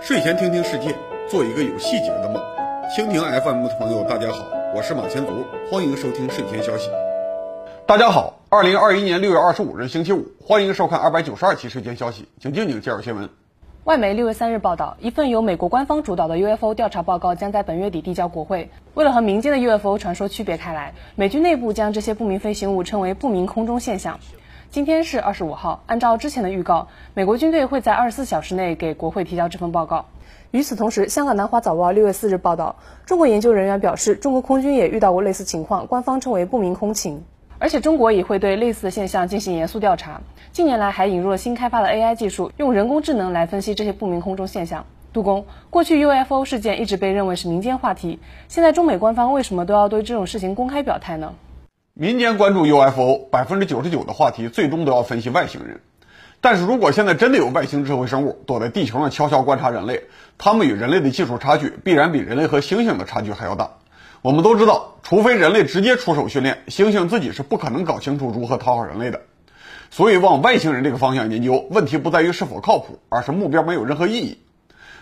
睡前听听世界，做一个有细节的梦。蜻蜓 FM 的朋友，大家好，我是马前卒，欢迎收听睡前消息。大家好，二零二一年六月二十五日星期五，欢迎收看二百九十二期睡前消息，请静静介绍新闻。外媒六月三日报道，一份由美国官方主导的 UFO 调查报告将在本月底递交国会。为了和民间的 UFO 传说区别开来，美军内部将这些不明飞行物称为不明空中现象。今天是二十五号，按照之前的预告，美国军队会在二十四小时内给国会提交这份报告。与此同时，香港南华早报六月四日报道，中国研究人员表示，中国空军也遇到过类似情况，官方称为不明空情。而且中国也会对类似的现象进行严肃调查。近年来还引入了新开发的 AI 技术，用人工智能来分析这些不明空中现象。杜工，过去 UFO 事件一直被认为是民间话题，现在中美官方为什么都要对这种事情公开表态呢？民间关注 UFO，百分之九十九的话题最终都要分析外星人。但是如果现在真的有外星智慧生物躲在地球上悄悄观察人类，他们与人类的技术差距必然比人类和猩猩的差距还要大。我们都知道，除非人类直接出手训练，猩猩自己是不可能搞清楚如何讨好人类的。所以往外星人这个方向研究，问题不在于是否靠谱，而是目标没有任何意义。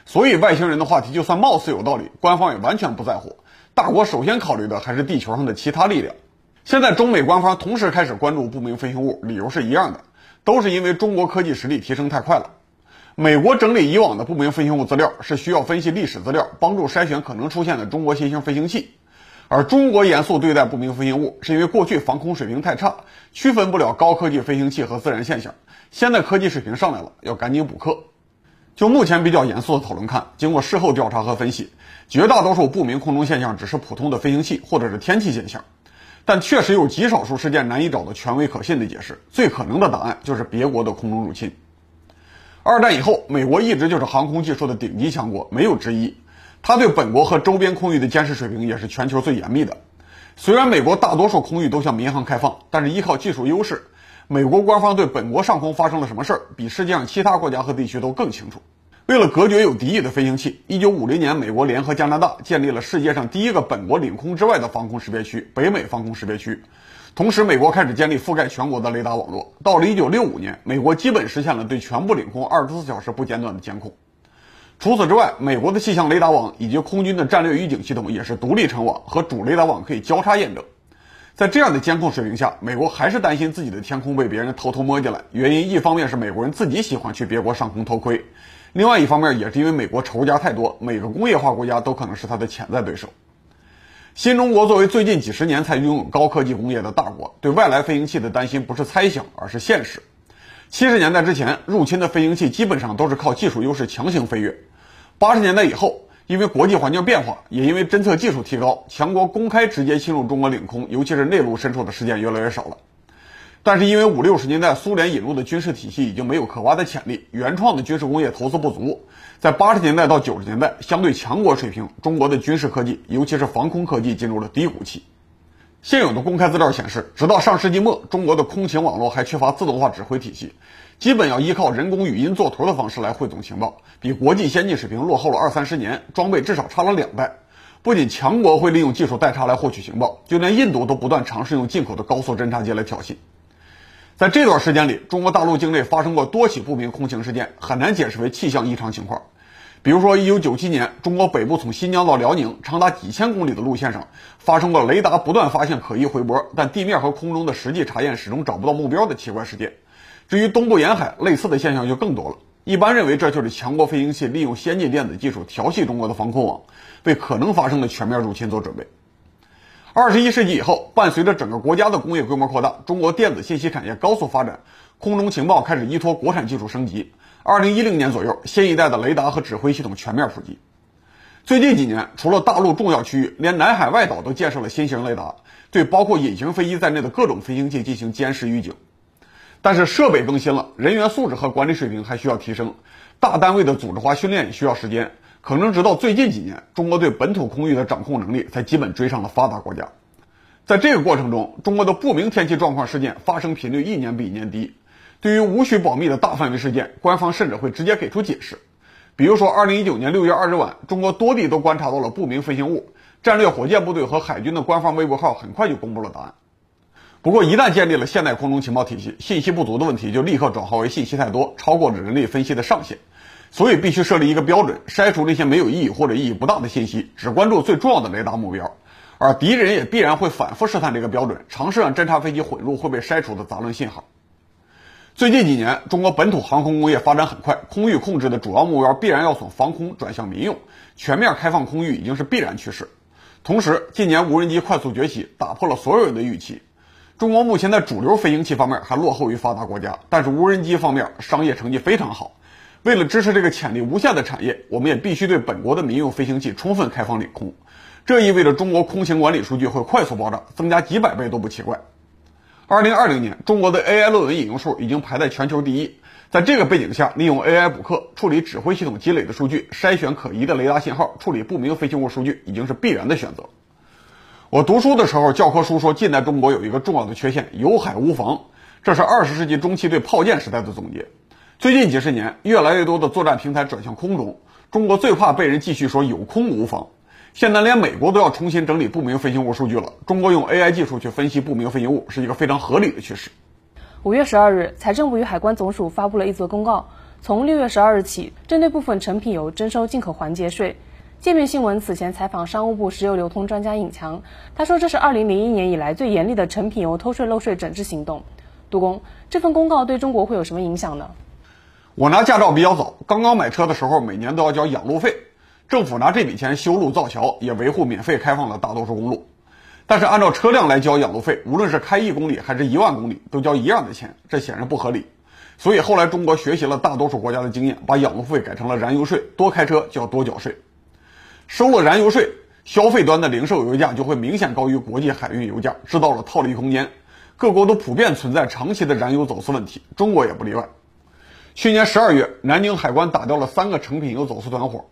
所以外星人的话题就算貌似有道理，官方也完全不在乎。大国首先考虑的还是地球上的其他力量。现在中美官方同时开始关注不明飞行物，理由是一样的，都是因为中国科技实力提升太快了。美国整理以往的不明飞行物资料是需要分析历史资料，帮助筛选可能出现的中国新型飞行器；而中国严肃对待不明飞行物，是因为过去防空水平太差，区分不了高科技飞行器和自然现象。现在科技水平上来了，要赶紧补课。就目前比较严肃的讨论看，经过事后调查和分析，绝大多数不明空中现象只是普通的飞行器或者是天气现象。但确实有极少数事件难以找到权威可信的解释，最可能的答案就是别国的空中入侵。二战以后，美国一直就是航空技术的顶级强国，没有之一。它对本国和周边空域的监视水平也是全球最严密的。虽然美国大多数空域都向民航开放，但是依靠技术优势，美国官方对本国上空发生了什么事儿，比世界上其他国家和地区都更清楚。为了隔绝有敌意的飞行器，一九五零年，美国联合加拿大建立了世界上第一个本国领空之外的防空识别区——北美防空识别区。同时，美国开始建立覆盖全国的雷达网络。到了一九六五年，美国基本实现了对全部领空二十四小时不间断的监控。除此之外，美国的气象雷达网以及空军的战略预警系统也是独立成网，和主雷达网可以交叉验证。在这样的监控水平下，美国还是担心自己的天空被别人偷偷摸进来。原因一方面是美国人自己喜欢去别国上空偷窥。另外一方面，也是因为美国仇家太多，每个工业化国家都可能是它的潜在对手。新中国作为最近几十年才拥有高科技工业的大国，对外来飞行器的担心不是猜想，而是现实。七十年代之前，入侵的飞行器基本上都是靠技术优势强行飞跃。八十年代以后，因为国际环境变化，也因为侦测技术提高，强国公开直接侵入中国领空，尤其是内陆深处的事件越来越少了。但是因为五六十年代苏联引入的军事体系已经没有可挖的潜力，原创的军事工业投资不足，在八十年代到九十年代，相对强国水平，中国的军事科技，尤其是防空科技进入了低谷期。现有的公开资料显示，直到上世纪末，中国的空情网络还缺乏自动化指挥体系，基本要依靠人工语音作图的方式来汇总情报，比国际先进水平落后了二三十年，装备至少差了两代。不仅强国会利用技术代差来获取情报，就连印度都不断尝试用进口的高速侦察机来挑衅。在这段时间里，中国大陆境内发生过多起不明空情事件，很难解释为气象异常情况。比如说，1997年，中国北部从新疆到辽宁长达几千公里的路线上，发生过雷达不断发现可疑回波，但地面和空中的实际查验始终找不到目标的奇怪事件。至于东部沿海，类似的现象就更多了。一般认为，这就是强国飞行器利用先进电子技术调戏中国的防空网，为可能发生的全面入侵做准备。二十一世纪以后，伴随着整个国家的工业规模扩大，中国电子信息产业高速发展，空中情报开始依托国产技术升级。二零一零年左右，新一代的雷达和指挥系统全面普及。最近几年，除了大陆重要区域，连南海外岛都建设了新型雷达，对包括隐形飞机在内的各种飞行器进行监视预警。但是设备更新了，人员素质和管理水平还需要提升，大单位的组织化训练需要时间。可能直到最近几年，中国对本土空域的掌控能力才基本追上了发达国家。在这个过程中，中国的不明天气状况事件发生频率一年比一年低。对于无需保密的大范围事件，官方甚至会直接给出解释。比如说，二零一九年六月二日晚，中国多地都观察到了不明飞行物，战略火箭部队和海军的官方微博号很快就公布了答案。不过，一旦建立了现代空中情报体系，信息不足的问题就立刻转化为信息太多，超过了人力分析的上限。所以，必须设立一个标准，筛除那些没有意义或者意义不大的信息，只关注最重要的雷达目标。而敌人也必然会反复试探这个标准，尝试让侦察飞机混入会被筛除的杂乱信号。最近几年，中国本土航空工业发展很快，空域控制的主要目标必然要从防空转向民用，全面开放空域已经是必然趋势。同时，近年无人机快速崛起，打破了所有人的预期。中国目前在主流飞行器方面还落后于发达国家，但是无人机方面商业成绩非常好。为了支持这个潜力无限的产业，我们也必须对本国的民用飞行器充分开放领空。这意味着中国空情管理数据会快速爆炸，增加几百倍都不奇怪。二零二零年，中国的 AI 论文引用数已经排在全球第一。在这个背景下，利用 AI 补课、处理指挥系统积累的数据、筛选可疑的雷达信号、处理不明飞行物数据，已经是必然的选择。我读书的时候，教科书说近代中国有一个重要的缺陷——有海无防，这是二十世纪中期对炮舰时代的总结。最近几十年，越来越多的作战平台转向空中，中国最怕被人继续说有空无防。现在连美国都要重新整理不明飞行物数据了。中国用 AI 技术去分析不明飞行物是一个非常合理的趋势。五月十二日，财政部与海关总署发布了一则公告，从六月十二日起，针对部分成品油征收进口环节税。界面新闻此前采访商务部石油流通专家尹强，他说这是二零零一年以来最严厉的成品油偷税漏税整治行动。杜工，这份公告对中国会有什么影响呢？我拿驾照比较早，刚刚买车的时候，每年都要交养路费。政府拿这笔钱修路造桥，也维护免费开放了大多数公路。但是按照车辆来交养路费，无论是开一公里还是一万公里，都交一样的钱，这显然不合理。所以后来中国学习了大多数国家的经验，把养路费改成了燃油税，多开车就要多缴税。收了燃油税，消费端的零售油价就会明显高于国际海运油价，制造了套利空间。各国都普遍存在长期的燃油走私问题，中国也不例外。去年十二月，南京海关打掉了三个成品油走私团伙。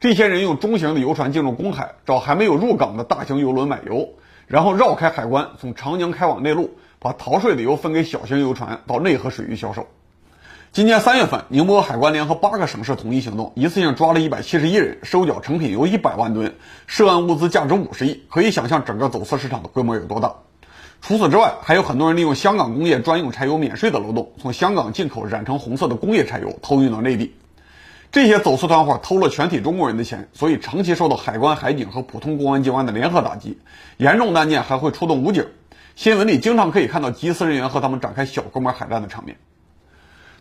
这些人用中型的游船进入公海，找还没有入港的大型游轮买油，然后绕开海关，从长江开往内陆，把逃税的油分给小型油船到内河水域销售。今年三月份，宁波海关联合八个省市统一行动，一次性抓了一百七十一人，收缴成品油一百万吨，涉案物资价值五十亿，可以想象整个走私市场的规模有多大。除此之外，还有很多人利用香港工业专用柴油免税的漏洞，从香港进口染成红色的工业柴油，偷运到内地。这些走私团伙偷了全体中国人的钱，所以长期受到海关、海警和普通公安机关的联合打击，严重案件还会出动武警。新闻里经常可以看到缉私人员和他们展开小规模海战的场面。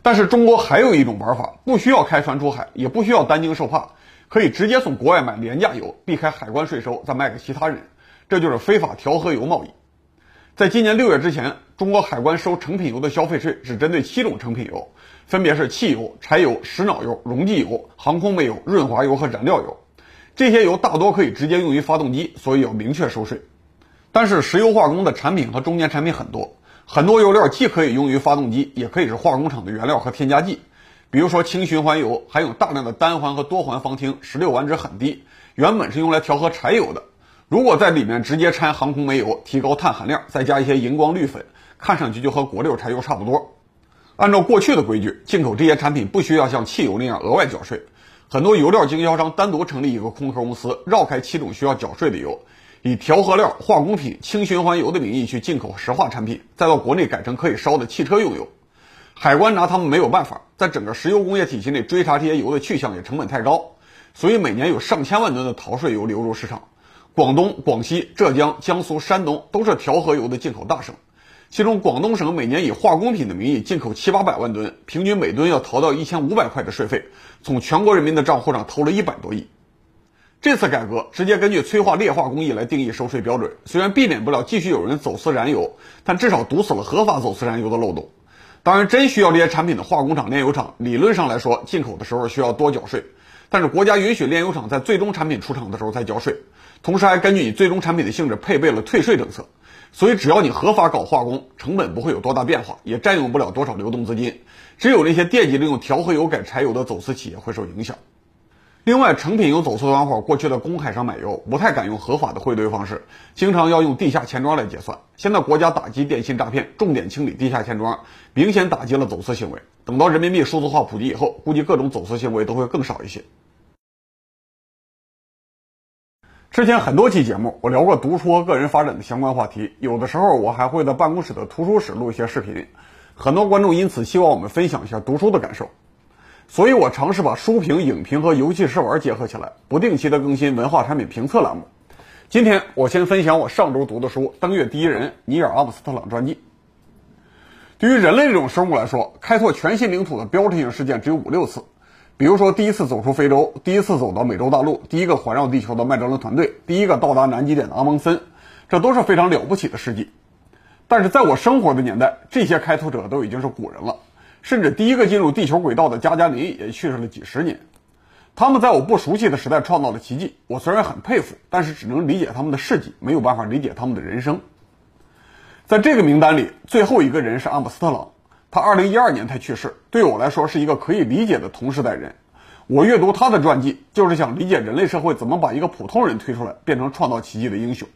但是中国还有一种玩法，不需要开船出海，也不需要担惊受怕，可以直接从国外买廉价油，避开海关税收，再卖给其他人，这就是非法调和油贸易。在今年六月之前，中国海关收成品油的消费税只针对七种成品油。分别是汽油、柴油、石脑油、溶剂油、航空煤油、润滑油和燃料油。这些油大多可以直接用于发动机，所以要明确收税。但是石油化工的产品和中间产品很多，很多油料既可以用于发动机，也可以是化工厂的原料和添加剂。比如说氢循环油含有大量的单环和多环芳烃，石硫烷值很低，原本是用来调和柴油的。如果在里面直接掺航空煤油，提高碳含量，再加一些荧光绿粉，看上去就和国六柴油差不多。按照过去的规矩，进口这些产品不需要像汽油那样额外缴税。很多油料经销商单独成立一个空壳公司，绕开七种需要缴税的油，以调和料、化工品、轻循环油的名义去进口石化产品，再到国内改成可以烧的汽车用油。海关拿他们没有办法，在整个石油工业体系内追查这些油的去向也成本太高，所以每年有上千万吨的逃税油流入市场。广东、广西、浙江、江苏、山东都是调和油的进口大省。其中，广东省每年以化工品的名义进口七八百万吨，平均每吨要逃到一千五百块的税费，从全国人民的账户上偷了一百多亿。这次改革直接根据催化劣化工艺来定义收税标准，虽然避免不了继续有人走私燃油，但至少堵死了合法走私燃油的漏洞。当然，真需要这些产品的化工厂、炼油厂，理论上来说，进口的时候需要多缴税，但是国家允许炼油厂在最终产品出厂的时候再交税，同时还根据你最终产品的性质配备了退税政策。所以，只要你合法搞化工，成本不会有多大变化，也占用不了多少流动资金。只有那些惦记着用调和油改柴油的走私企业会受影响。另外，成品油走私团伙过去的公海上买油，不太敢用合法的汇兑方式，经常要用地下钱庄来结算。现在国家打击电信诈骗，重点清理地下钱庄，明显打击了走私行为。等到人民币数字化普及以后，估计各种走私行为都会更少一些。之前很多期节目，我聊过读书和个人发展的相关话题，有的时候我还会在办公室的图书室录一些视频。很多观众因此希望我们分享一下读书的感受，所以我尝试把书评、影评和游戏试玩结合起来，不定期的更新文化产品评测栏目。今天我先分享我上周读的书《登月第一人尼尔·阿姆斯特朗传记》。对于人类这种生物来说，开拓全新领土的标志性事件只有五六次，比如说第一次走出非洲，第一次走到美洲大陆，第一个环绕地球的麦哲伦团队，第一个到达南极点的阿蒙森，这都是非常了不起的事迹。但是在我生活的年代，这些开拓者都已经是古人了，甚至第一个进入地球轨道的加加林也去世了几十年。他们在我不熟悉的时代创造了奇迹，我虽然很佩服，但是只能理解他们的事迹，没有办法理解他们的人生。在这个名单里，最后一个人是阿姆斯特朗，他2012年才去世，对我来说是一个可以理解的同时代人。我阅读他的传记，就是想理解人类社会怎么把一个普通人推出来，变成创造奇迹的英雄。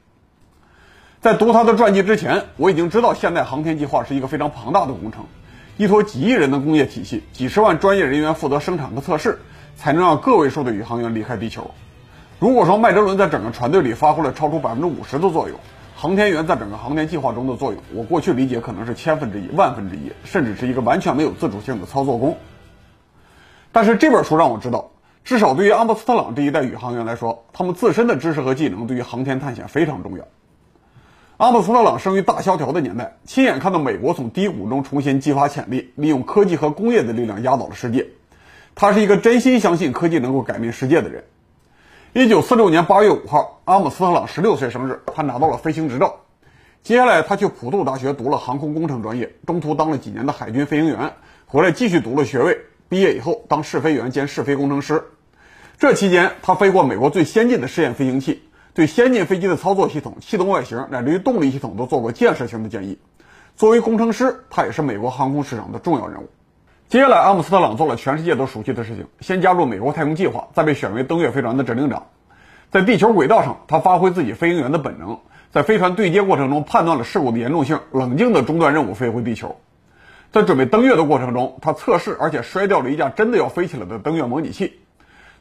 在读他的传记之前，我已经知道现代航天计划是一个非常庞大的工程，依托几亿人的工业体系，几十万专业人员负责生产和测试，才能让个位数的宇航员离开地球。如果说麦哲伦在整个船队里发挥了超出百分之五十的作用，航天员在整个航天计划中的作用，我过去理解可能是千分之一、万分之一，甚至是一个完全没有自主性的操作工。但是这本书让我知道，至少对于阿姆斯特朗这一代宇航员来说，他们自身的知识和技能对于航天探险非常重要。阿姆斯特朗生于大萧条的年代，亲眼看到美国从低谷中重新激发潜力，利用科技和工业的力量压倒了世界。他是一个真心相信科技能够改变世界的人。一九四六年八月五号，阿姆斯特朗十六岁生日，他拿到了飞行执照。接下来，他去普渡大学读了航空工程专业，中途当了几年的海军飞行员，回来继续读了学位。毕业以后，当试飞员兼试飞工程师。这期间，他飞过美国最先进的试验飞行器。对先进飞机的操作系统、气动外形乃至于动力系统都做过建设性的建议。作为工程师，他也是美国航空市场的重要人物。接下来，阿姆斯特朗做了全世界都熟悉的事情：先加入美国太空计划，再被选为登月飞船的指令长。在地球轨道上，他发挥自己飞行员的本能，在飞船对接过程中判断了事故的严重性，冷静地中断任务，飞回地球。在准备登月的过程中，他测试而且摔掉了一架真的要飞起来的登月模拟器。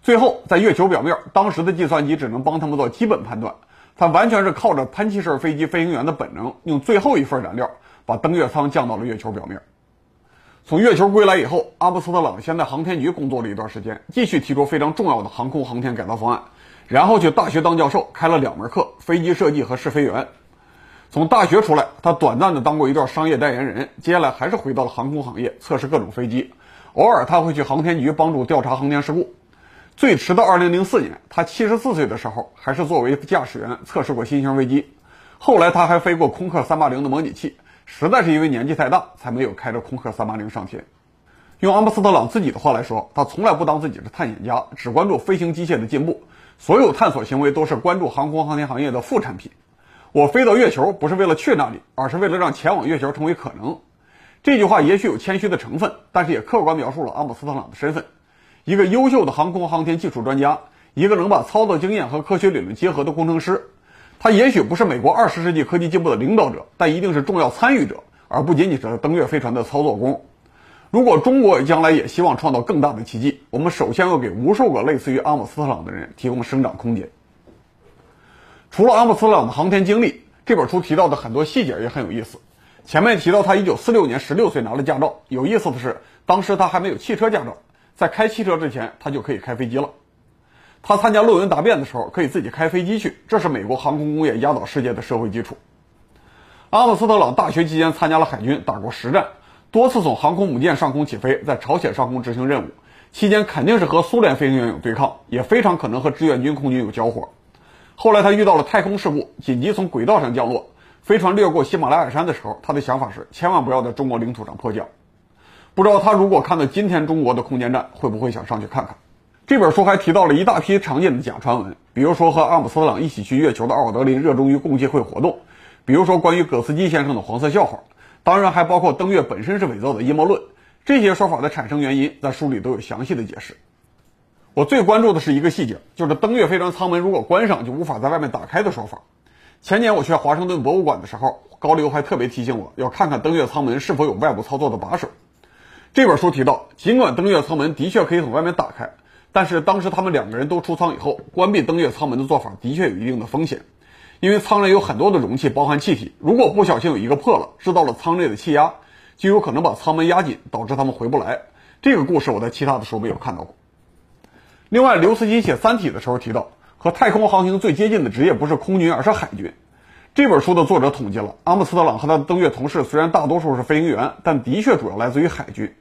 最后，在月球表面，当时的计算机只能帮他们做基本判断，他完全是靠着喷气式飞机飞行员的本能，用最后一份燃料把登月舱降到了月球表面。从月球归来以后，阿姆斯特朗先在航天局工作了一段时间，继续提出非常重要的航空航天改造方案，然后去大学当教授，开了两门课：飞机设计和试飞员。从大学出来，他短暂的当过一段商业代言人，接下来还是回到了航空行业，测试各种飞机。偶尔他会去航天局帮助调查航天事故。最迟到2004年，他74岁的时候，还是作为驾驶员测试过新型飞机。后来他还飞过空客380的模拟器，实在是因为年纪太大，才没有开着空客380上天。用阿姆斯特朗自己的话来说，他从来不当自己是探险家，只关注飞行机械的进步，所有探索行为都是关注航空航天行业的副产品。我飞到月球不是为了去那里，而是为了让前往月球成为可能。这句话也许有谦虚的成分，但是也客观描述了阿姆斯特朗的身份。一个优秀的航空航天技术专家，一个能把操作经验和科学理论结合的工程师，他也许不是美国二十世纪科技进步的领导者，但一定是重要参与者，而不仅仅是登月飞船的操作工。如果中国将来也希望创造更大的奇迹，我们首先要给无数个类似于阿姆斯特朗的人提供生长空间。除了阿姆斯特朗的航天经历，这本书提到的很多细节也很有意思。前面提到他一九四六年十六岁拿了驾照，有意思的是，当时他还没有汽车驾照。在开汽车之前，他就可以开飞机了。他参加论文答辩的时候，可以自己开飞机去，这是美国航空工业压倒世界的社会基础。阿姆斯特朗大学期间参加了海军，打过实战，多次从航空母舰上空起飞，在朝鲜上空执行任务，期间肯定是和苏联飞行员有对抗，也非常可能和志愿军空军有交火。后来他遇到了太空事故，紧急从轨道上降落，飞船掠过喜马拉雅山的时候，他的想法是千万不要在中国领土上迫降。不知道他如果看到今天中国的空间站，会不会想上去看看？这本书还提到了一大批常见的假传闻，比如说和阿姆斯特朗一起去月球的奥尔德林热衷于共济会活动，比如说关于葛斯基先生的黄色笑话，当然还包括登月本身是伪造的阴谋论。这些说法的产生原因，在书里都有详细的解释。我最关注的是一个细节，就是登月飞船舱门如果关上就无法在外面打开的说法。前年我去华盛顿博物馆的时候，高流还特别提醒我要看看登月舱门是否有外部操作的把手。这本书提到，尽管登月舱门的确可以从外面打开，但是当时他们两个人都出舱以后，关闭登月舱门的做法的确有一定的风险，因为舱内有很多的容器包含气体，如果不小心有一个破了，制造了舱内的气压，就有可能把舱门压紧，导致他们回不来。这个故事我在其他的书没有看到过。另外，刘慈欣写《三体》的时候提到，和太空航行最接近的职业不是空军，而是海军。这本书的作者统计了，阿姆斯特朗和他的登月同事虽然大多数是飞行员，但的确主要来自于海军。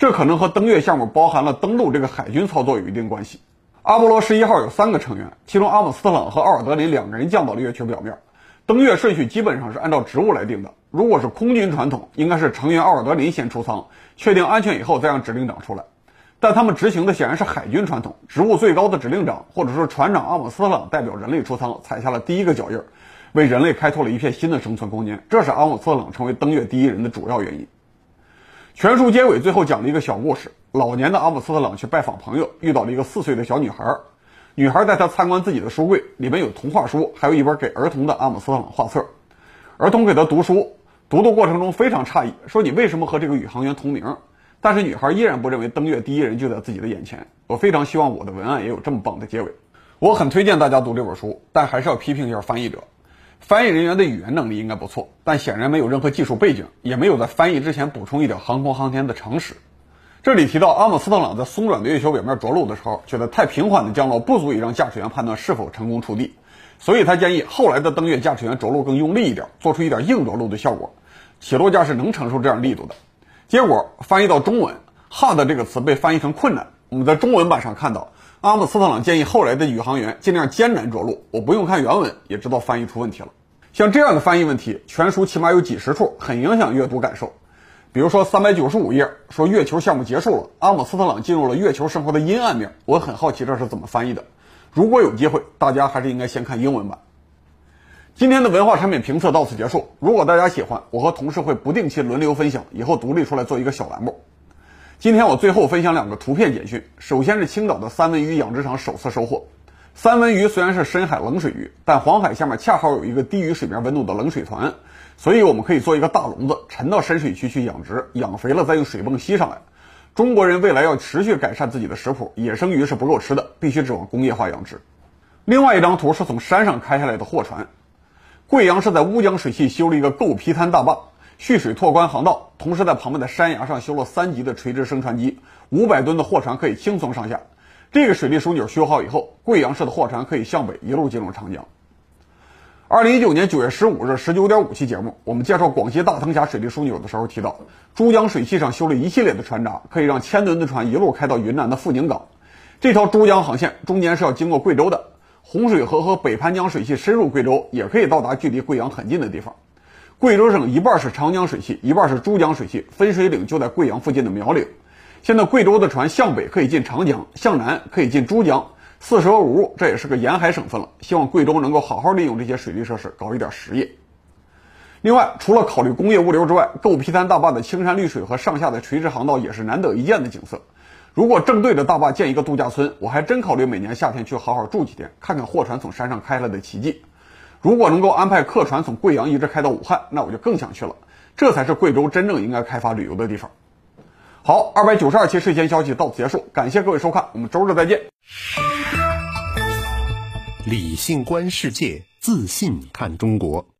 这可能和登月项目包含了登陆这个海军操作有一定关系。阿波罗十一号有三个成员，其中阿姆斯特朗和奥尔德林两个人降到了月球表面。登月顺序基本上是按照职务来定的。如果是空军传统，应该是成员奥尔德林先出舱，确定安全以后再让指令长出来。但他们执行的显然是海军传统，职务最高的指令长或者说船长阿姆斯特朗代表人类出舱，踩下了第一个脚印，为人类开拓了一片新的生存空间。这是阿姆斯特朗成为登月第一人的主要原因。全书结尾最后讲了一个小故事：老年的阿姆斯特朗去拜访朋友，遇到了一个四岁的小女孩。女孩带他参观自己的书柜，里面有童话书，还有一本给儿童的阿姆斯特朗画册。儿童给他读书，读的过程中非常诧异，说：“你为什么和这个宇航员同名？”但是女孩依然不认为登月第一人就在自己的眼前。我非常希望我的文案也有这么棒的结尾。我很推荐大家读这本书，但还是要批评一下翻译者。翻译人员的语言能力应该不错，但显然没有任何技术背景，也没有在翻译之前补充一点航空航天的常识。这里提到阿姆斯特朗在松软的月球表面着陆的时候，觉得太平缓的降落不足以让驾驶员判断是否成功触地，所以他建议后来的登月驾驶员着陆更用力一点，做出一点硬着陆的效果。起落架是能承受这样力度的。结果翻译到中文，hard 这个词被翻译成困难。我们在中文版上看到，阿姆斯特朗建议后来的宇航员尽量艰难着陆。我不用看原文也知道翻译出问题了。像这样的翻译问题，全书起码有几十处，很影响阅读感受。比如说三百九十五页说月球项目结束了，阿姆斯特朗进入了月球生活的阴暗面。我很好奇这是怎么翻译的。如果有机会，大家还是应该先看英文版。今天的文化产品评测到此结束。如果大家喜欢，我和同事会不定期轮流分享，以后独立出来做一个小栏目。今天我最后分享两个图片简讯。首先是青岛的三文鱼养殖场首次收获。三文鱼虽然是深海冷水鱼，但黄海下面恰好有一个低于水面温度的冷水团。所以我们可以做一个大笼子，沉到深水区去养殖，养肥了再用水泵吸上来。中国人未来要持续改善自己的食谱，野生鱼是不够吃的，必须指望工业化养殖。另外一张图是从山上开下来的货船，贵阳是在乌江水系修了一个构皮滩大坝，蓄水拓宽航道，同时在旁边的山崖上修了三级的垂直升船机，五百吨的货船可以轻松上下。这个水利枢纽修好以后，贵阳市的货船可以向北一路进入长江。二零一九年九月十五日十九点五期节目，我们介绍广西大藤峡水利枢纽的时候提到，珠江水系上修了一系列的船闸，可以让千吨的船一路开到云南的富宁港。这条珠江航线中间是要经过贵州的，洪水河和北盘江水系深入贵州，也可以到达距离贵阳很近的地方。贵州省一半是长江水系，一半是珠江水系，分水岭就在贵阳附近的苗岭。现在贵州的船向北可以进长江，向南可以进珠江。四舍五入，这也是个沿海省份了。希望贵州能够好好利用这些水利设施，搞一点实业。另外，除了考虑工业物流之外，构皮滩大坝的青山绿水和上下的垂直航道也是难得一见的景色。如果正对着大坝建一个度假村，我还真考虑每年夏天去好好住几天，看看货船从山上开来的奇迹。如果能够安排客船从贵阳一直开到武汉，那我就更想去了。这才是贵州真正应该开发旅游的地方。好，二百九十二期睡前消息到此结束，感谢各位收看，我们周日再见。理性观世界，自信看中国。